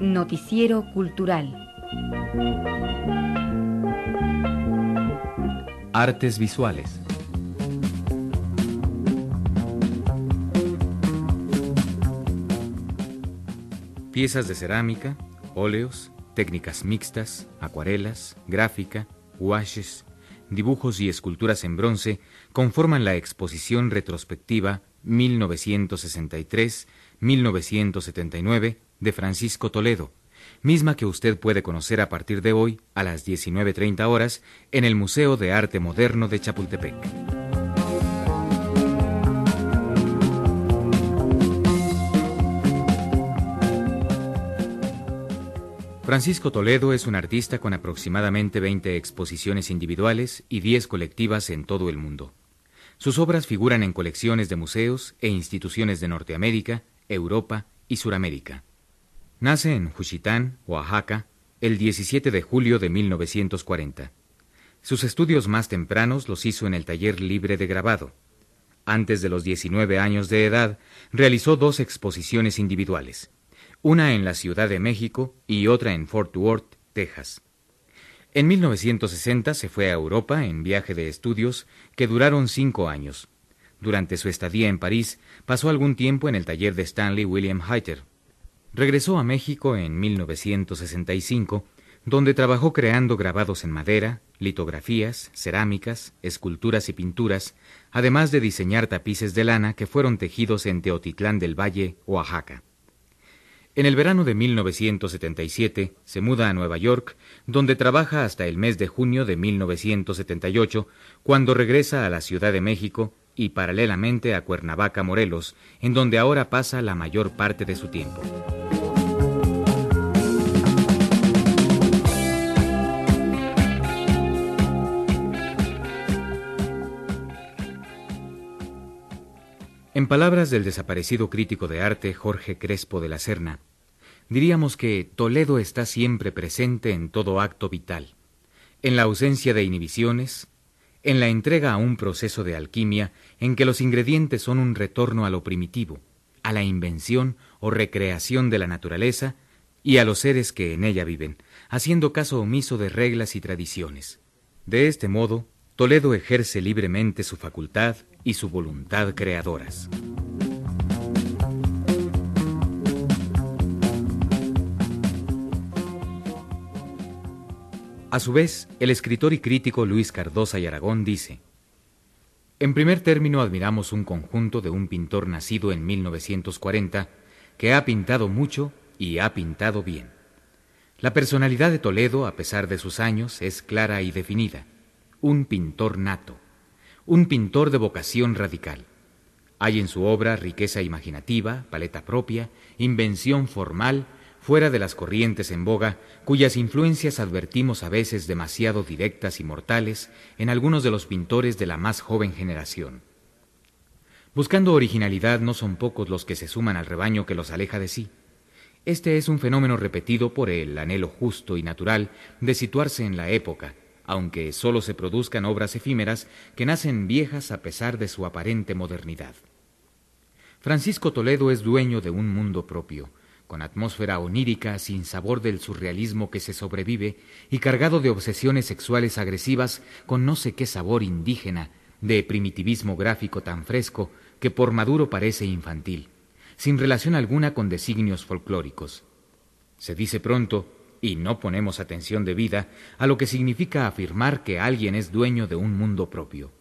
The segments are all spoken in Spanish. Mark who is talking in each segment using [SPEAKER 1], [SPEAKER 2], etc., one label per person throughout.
[SPEAKER 1] Noticiero Cultural.
[SPEAKER 2] Artes visuales. Piezas de cerámica, óleos, técnicas mixtas, acuarelas, gráfica, washes, dibujos y esculturas en bronce conforman la exposición retrospectiva 1963-1979 de Francisco Toledo, misma que usted puede conocer a partir de hoy a las 19.30 horas en el Museo de Arte Moderno de Chapultepec. Francisco Toledo es un artista con aproximadamente 20 exposiciones individuales y 10 colectivas en todo el mundo. Sus obras figuran en colecciones de museos e instituciones de Norteamérica, Europa y Suramérica. Nace en Juchitán, Oaxaca, el 17 de julio de 1940. Sus estudios más tempranos los hizo en el taller libre de grabado. Antes de los 19 años de edad, realizó dos exposiciones individuales, una en la Ciudad de México y otra en Fort Worth, Texas. En 1960 se fue a Europa en viaje de estudios que duraron cinco años. Durante su estadía en París, pasó algún tiempo en el taller de Stanley William Hayter. Regresó a México en 1965, donde trabajó creando grabados en madera, litografías, cerámicas, esculturas y pinturas, además de diseñar tapices de lana que fueron tejidos en Teotitlán del Valle, Oaxaca. En el verano de 1977 se muda a Nueva York, donde trabaja hasta el mes de junio de 1978, cuando regresa a la Ciudad de México y paralelamente a Cuernavaca, Morelos, en donde ahora pasa la mayor parte de su tiempo. En palabras del desaparecido crítico de arte Jorge Crespo de la Serna, diríamos que Toledo está siempre presente en todo acto vital, en la ausencia de inhibiciones, en la entrega a un proceso de alquimia en que los ingredientes son un retorno a lo primitivo, a la invención o recreación de la naturaleza y a los seres que en ella viven, haciendo caso omiso de reglas y tradiciones. De este modo, Toledo ejerce libremente su facultad y su voluntad creadoras. A su vez, el escritor y crítico Luis Cardosa y Aragón dice, En primer término admiramos un conjunto de un pintor nacido en 1940 que ha pintado mucho y ha pintado bien. La personalidad de Toledo, a pesar de sus años, es clara y definida, un pintor nato un pintor de vocación radical. Hay en su obra riqueza imaginativa, paleta propia, invención formal, fuera de las corrientes en boga, cuyas influencias advertimos a veces demasiado directas y mortales en algunos de los pintores de la más joven generación. Buscando originalidad no son pocos los que se suman al rebaño que los aleja de sí. Este es un fenómeno repetido por el anhelo justo y natural de situarse en la época, aunque sólo se produzcan obras efímeras que nacen viejas a pesar de su aparente modernidad. Francisco Toledo es dueño de un mundo propio, con atmósfera onírica sin sabor del surrealismo que se sobrevive y cargado de obsesiones sexuales agresivas con no sé qué sabor indígena, de primitivismo gráfico tan fresco que por maduro parece infantil, sin relación alguna con designios folclóricos. Se dice pronto y no ponemos atención debida a lo que significa afirmar que alguien es dueño de un mundo propio.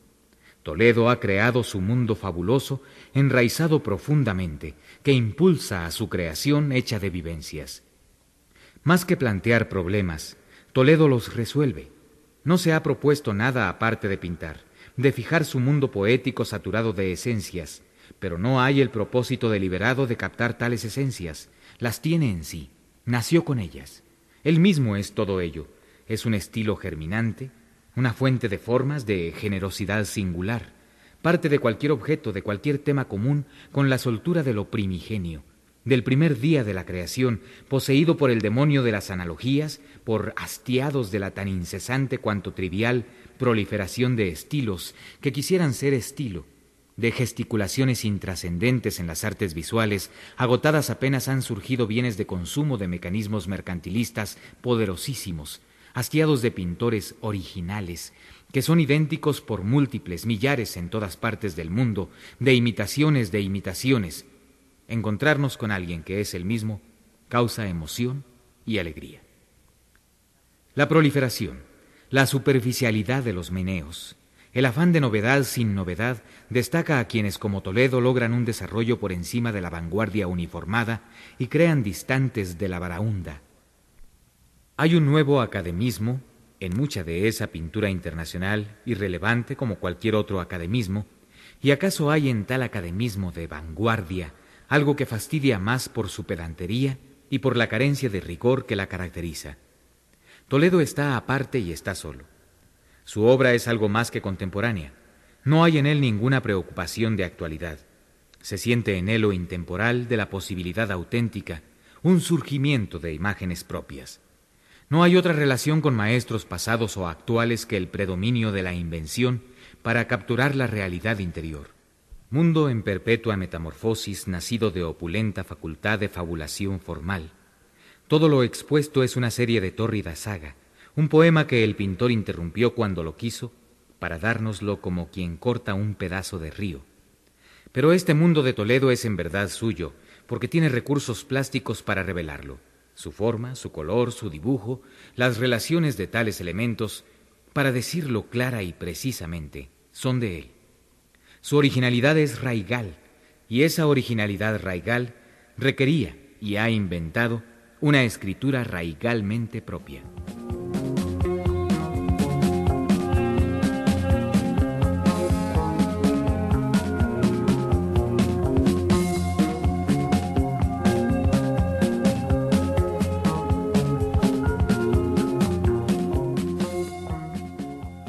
[SPEAKER 2] Toledo ha creado su mundo fabuloso, enraizado profundamente, que impulsa a su creación hecha de vivencias. Más que plantear problemas, Toledo los resuelve. No se ha propuesto nada aparte de pintar, de fijar su mundo poético saturado de esencias, pero no hay el propósito deliberado de captar tales esencias, las tiene en sí, nació con ellas. Él mismo es todo ello. Es un estilo germinante, una fuente de formas de generosidad singular, parte de cualquier objeto, de cualquier tema común, con la soltura de lo primigenio, del primer día de la creación, poseído por el demonio de las analogías, por hastiados de la tan incesante cuanto trivial proliferación de estilos que quisieran ser estilo, de gesticulaciones intrascendentes en las artes visuales, agotadas apenas han surgido bienes de consumo de mecanismos mercantilistas poderosísimos, hastiados de pintores originales, que son idénticos por múltiples millares en todas partes del mundo, de imitaciones de imitaciones. Encontrarnos con alguien que es el mismo causa emoción y alegría. La proliferación, la superficialidad de los meneos, el afán de novedad sin novedad destaca a quienes como Toledo logran un desarrollo por encima de la vanguardia uniformada y crean distantes de la varaunda. Hay un nuevo academismo en mucha de esa pintura internacional, irrelevante como cualquier otro academismo, y acaso hay en tal academismo de vanguardia algo que fastidia más por su pedantería y por la carencia de rigor que la caracteriza. Toledo está aparte y está solo. Su obra es algo más que contemporánea. No hay en él ninguna preocupación de actualidad. Se siente en él lo intemporal de la posibilidad auténtica, un surgimiento de imágenes propias. No hay otra relación con maestros pasados o actuales que el predominio de la invención para capturar la realidad interior. Mundo en perpetua metamorfosis, nacido de opulenta facultad de fabulación formal. Todo lo expuesto es una serie de tórrida saga, un poema que el pintor interrumpió cuando lo quiso para dárnoslo como quien corta un pedazo de río. Pero este mundo de Toledo es en verdad suyo, porque tiene recursos plásticos para revelarlo. Su forma, su color, su dibujo, las relaciones de tales elementos, para decirlo clara y precisamente, son de él. Su originalidad es raigal, y esa originalidad raigal requería y ha inventado una escritura raigalmente propia.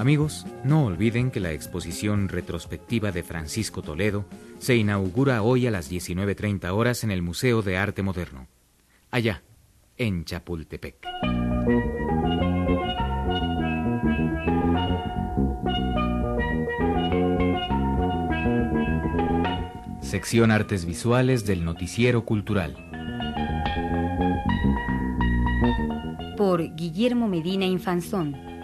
[SPEAKER 2] Amigos, no olviden que la exposición retrospectiva de Francisco Toledo se inaugura hoy a las 19.30 horas en el Museo de Arte Moderno, allá, en Chapultepec. Sección Artes Visuales del Noticiero Cultural.
[SPEAKER 1] Por Guillermo Medina Infanzón